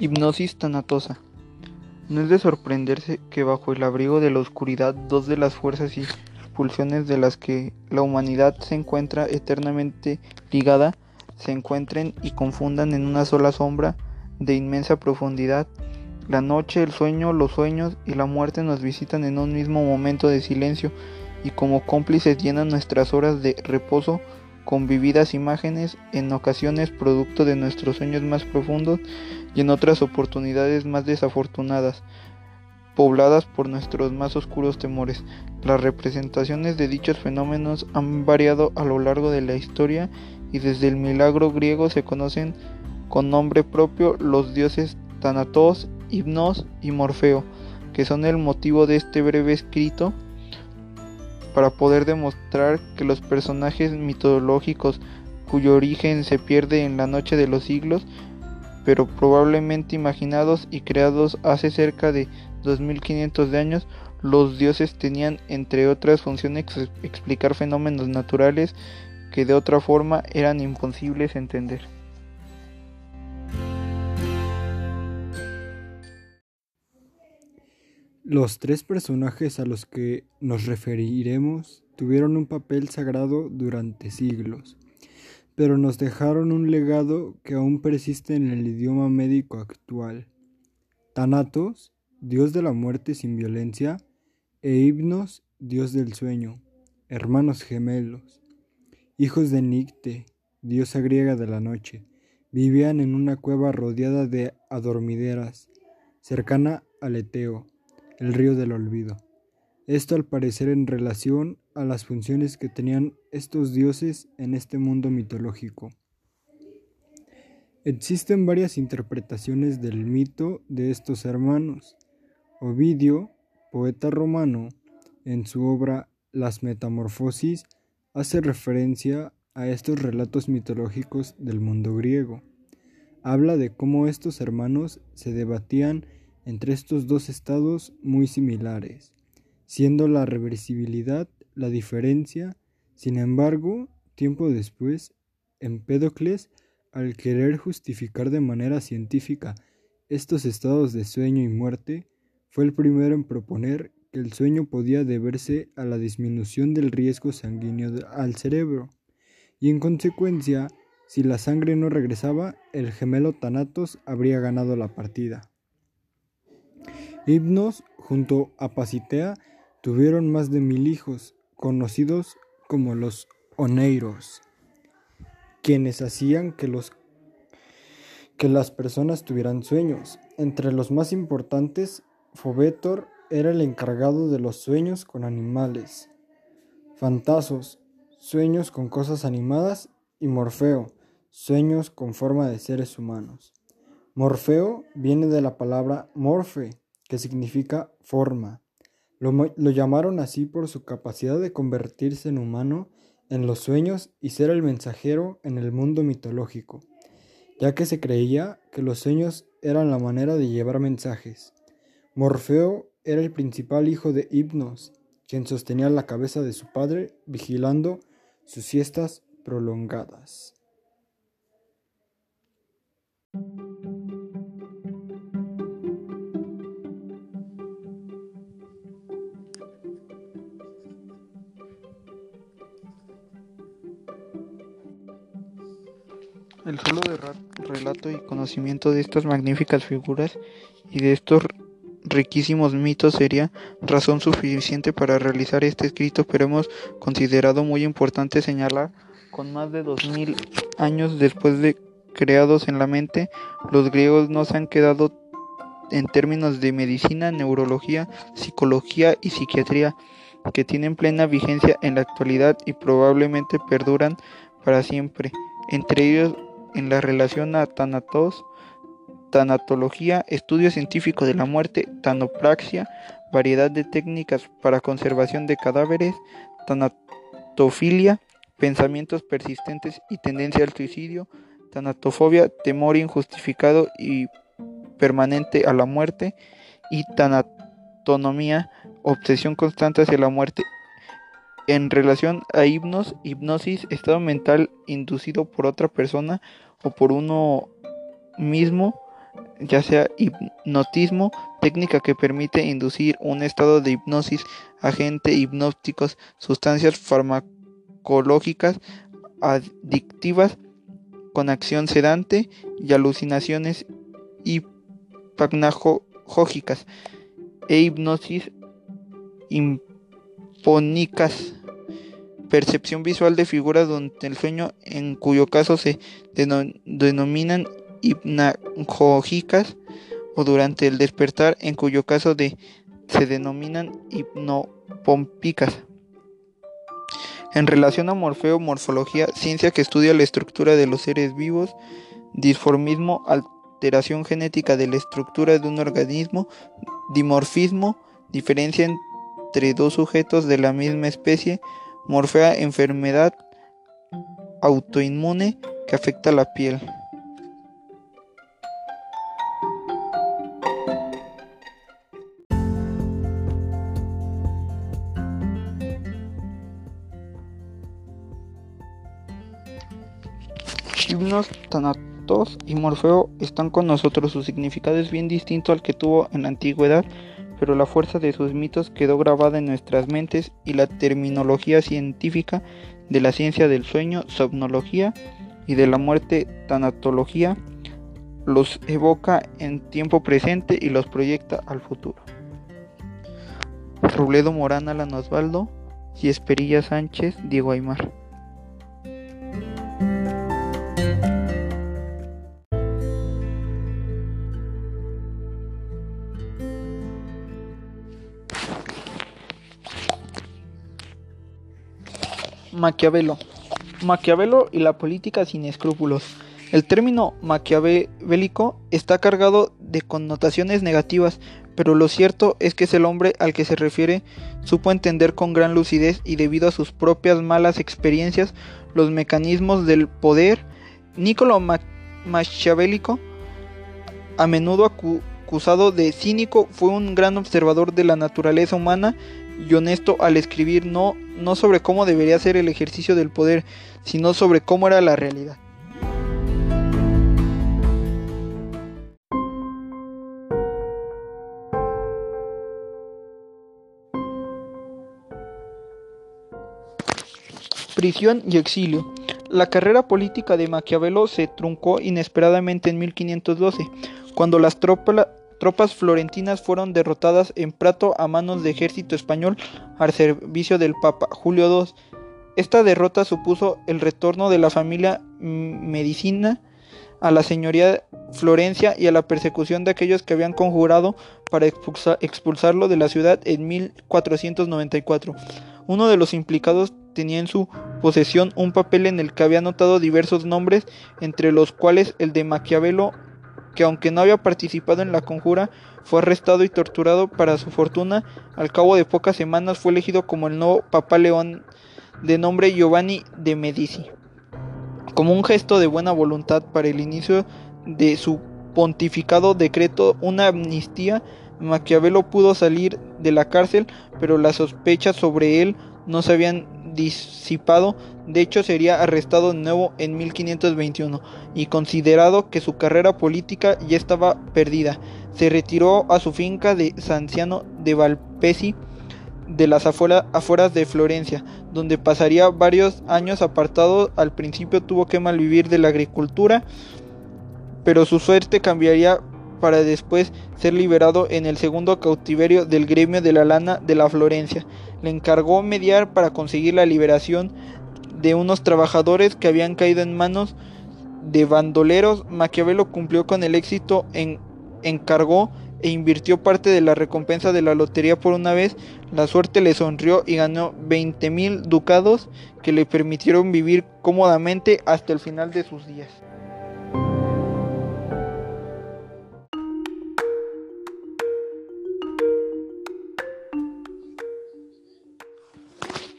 Hipnosis tanatosa. No es de sorprenderse que bajo el abrigo de la oscuridad dos de las fuerzas y pulsiones de las que la humanidad se encuentra eternamente ligada se encuentren y confundan en una sola sombra de inmensa profundidad. La noche, el sueño, los sueños y la muerte nos visitan en un mismo momento de silencio y como cómplices llenan nuestras horas de reposo con vividas imágenes, en ocasiones producto de nuestros sueños más profundos y en otras oportunidades más desafortunadas, pobladas por nuestros más oscuros temores. Las representaciones de dichos fenómenos han variado a lo largo de la historia y desde el milagro griego se conocen con nombre propio los dioses Thanatos, Hipnos y Morfeo, que son el motivo de este breve escrito para poder demostrar que los personajes mitológicos cuyo origen se pierde en la noche de los siglos, pero probablemente imaginados y creados hace cerca de 2500 de años, los dioses tenían entre otras funciones explicar fenómenos naturales que de otra forma eran imposibles entender. Los tres personajes a los que nos referiremos tuvieron un papel sagrado durante siglos, pero nos dejaron un legado que aún persiste en el idioma médico actual. Thanatos, dios de la muerte sin violencia, e Hipnos, dios del sueño, hermanos gemelos, hijos de Nicte, diosa griega de la noche, vivían en una cueva rodeada de adormideras, cercana al Eteo el río del olvido. Esto al parecer en relación a las funciones que tenían estos dioses en este mundo mitológico. Existen varias interpretaciones del mito de estos hermanos. Ovidio, poeta romano, en su obra Las Metamorfosis, hace referencia a estos relatos mitológicos del mundo griego. Habla de cómo estos hermanos se debatían entre estos dos estados muy similares, siendo la reversibilidad la diferencia. Sin embargo, tiempo después, Empédocles, al querer justificar de manera científica estos estados de sueño y muerte, fue el primero en proponer que el sueño podía deberse a la disminución del riesgo sanguíneo al cerebro, y en consecuencia, si la sangre no regresaba, el gemelo Thanatos habría ganado la partida. Hipnos, junto a Pasitea, tuvieron más de mil hijos, conocidos como los Oneiros, quienes hacían que, los, que las personas tuvieran sueños. Entre los más importantes, Fobetor era el encargado de los sueños con animales, Fantasos, sueños con cosas animadas, y Morfeo, sueños con forma de seres humanos. Morfeo viene de la palabra morfe, que significa forma. Lo, llamaron así por su capacidad de convertirse en humano en los sueños y ser el mensajero en el mundo mitológico, ya que se creía que los sueños eran la manera de llevar mensajes. Morfeo era el principal hijo de Hipnos, quien sostenía la cabeza de su padre vigilando sus siestas prolongadas. El solo relato y conocimiento de estas magníficas figuras y de estos riquísimos mitos sería razón suficiente para realizar este escrito, pero hemos considerado muy importante señalar con más de dos mil años después de creados en la mente, los griegos no se han quedado en términos de medicina, neurología, psicología y psiquiatría, que tienen plena vigencia en la actualidad y probablemente perduran para siempre. Entre ellos en la relación a tanatos, tanatología, estudio científico de la muerte, tanopraxia, variedad de técnicas para conservación de cadáveres, tanatofilia, pensamientos persistentes y tendencia al suicidio, tanatofobia, temor injustificado y permanente a la muerte, y tanatonomía, obsesión constante hacia la muerte. En relación a hipnos, hipnosis, estado mental inducido por otra persona o por uno mismo, ya sea hipnotismo, técnica que permite inducir un estado de hipnosis, agente hipnóticos, sustancias farmacológicas adictivas con acción sedante y alucinaciones hipnagógicas e hipnosis impónicas percepción visual de figuras durante el sueño, en cuyo caso se denominan hipnagógicas, o durante el despertar, en cuyo caso se denominan hipnopompicas. En relación a Morfeo, morfología, ciencia que estudia la estructura de los seres vivos, disformismo, alteración genética de la estructura de un organismo, dimorfismo, diferencia entre dos sujetos de la misma especie, Morfea, enfermedad autoinmune que afecta la piel. Himnos, Tanatos y Morfeo están con nosotros. Su significado es bien distinto al que tuvo en la antigüedad pero la fuerza de sus mitos quedó grabada en nuestras mentes y la terminología científica de la ciencia del sueño, somnología y de la muerte, tanatología, los evoca en tiempo presente y los proyecta al futuro. Robledo Morán, Alan Osvaldo y Esperilla Sánchez, Diego Aymar. Maquiavelo. Maquiavelo y la política sin escrúpulos. El término maquiavélico está cargado de connotaciones negativas, pero lo cierto es que es el hombre al que se refiere supo entender con gran lucidez y debido a sus propias malas experiencias los mecanismos del poder. Niccolo Machiavélico, a menudo acusado de cínico, fue un gran observador de la naturaleza humana y honesto al escribir no, no sobre cómo debería ser el ejercicio del poder, sino sobre cómo era la realidad. Prisión y exilio. La carrera política de Maquiavelo se truncó inesperadamente en 1512, cuando las tropas, tropas florentinas fueron derrotadas en Prato a manos de ejército español al servicio del Papa Julio II. Esta derrota supuso el retorno de la familia Medicina a la señoría Florencia y a la persecución de aquellos que habían conjurado para expulsarlo de la ciudad en 1494. Uno de los implicados tenía en su posesión un papel en el que había anotado diversos nombres, entre los cuales el de Maquiavelo que aunque no había participado en la conjura, fue arrestado y torturado para su fortuna. Al cabo de pocas semanas fue elegido como el nuevo Papa León de nombre Giovanni de Medici. Como un gesto de buena voluntad para el inicio de su pontificado decreto una amnistía, Maquiavelo pudo salir de la cárcel, pero las sospechas sobre él no se habían disipado, de hecho sería arrestado de nuevo en 1521 y considerado que su carrera política ya estaba perdida. Se retiró a su finca de Sanciano de Valpesi de las afueras de Florencia, donde pasaría varios años apartado. Al principio tuvo que malvivir de la agricultura, pero su suerte cambiaría para después ser liberado en el segundo cautiverio del gremio de la lana de la Florencia. Le encargó mediar para conseguir la liberación de unos trabajadores que habían caído en manos de bandoleros. Maquiavelo cumplió con el éxito, en, encargó e invirtió parte de la recompensa de la lotería por una vez. La suerte le sonrió y ganó 20 mil ducados que le permitieron vivir cómodamente hasta el final de sus días.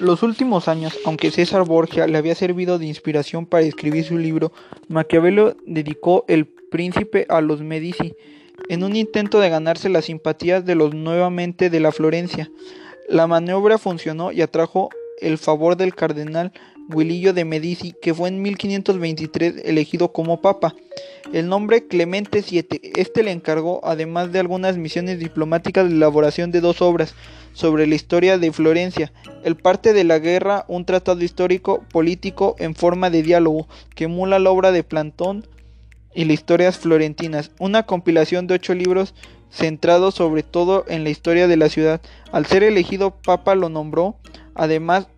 Los últimos años, aunque César Borgia le había servido de inspiración para escribir su libro, Maquiavelo dedicó El príncipe a los Medici, en un intento de ganarse las simpatías de los nuevamente de la Florencia. La maniobra funcionó y atrajo el favor del cardenal Guilillo de Medici, que fue en 1523 elegido como papa. El nombre Clemente VII, este le encargó, además de algunas misiones diplomáticas, la elaboración de dos obras sobre la historia de Florencia, el parte de la guerra, un tratado histórico político en forma de diálogo, que emula la obra de Plantón y las historias florentinas, una compilación de ocho libros centrados sobre todo en la historia de la ciudad. Al ser elegido papa lo nombró, además,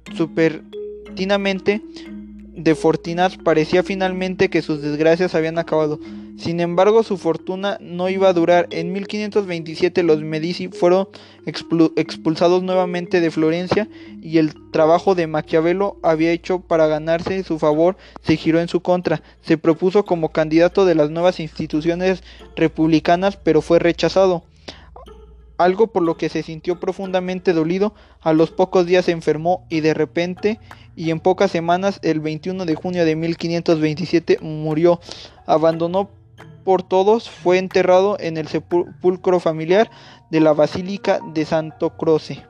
de Fortinas parecía finalmente que sus desgracias habían acabado. Sin embargo, su fortuna no iba a durar. En 1527 los Medici fueron expulsados nuevamente de Florencia y el trabajo de Maquiavelo había hecho para ganarse su favor se giró en su contra. Se propuso como candidato de las nuevas instituciones republicanas, pero fue rechazado algo por lo que se sintió profundamente dolido, a los pocos días se enfermó y de repente y en pocas semanas, el 21 de junio de 1527, murió. Abandonó por todos, fue enterrado en el sepulcro familiar de la Basílica de Santo Croce.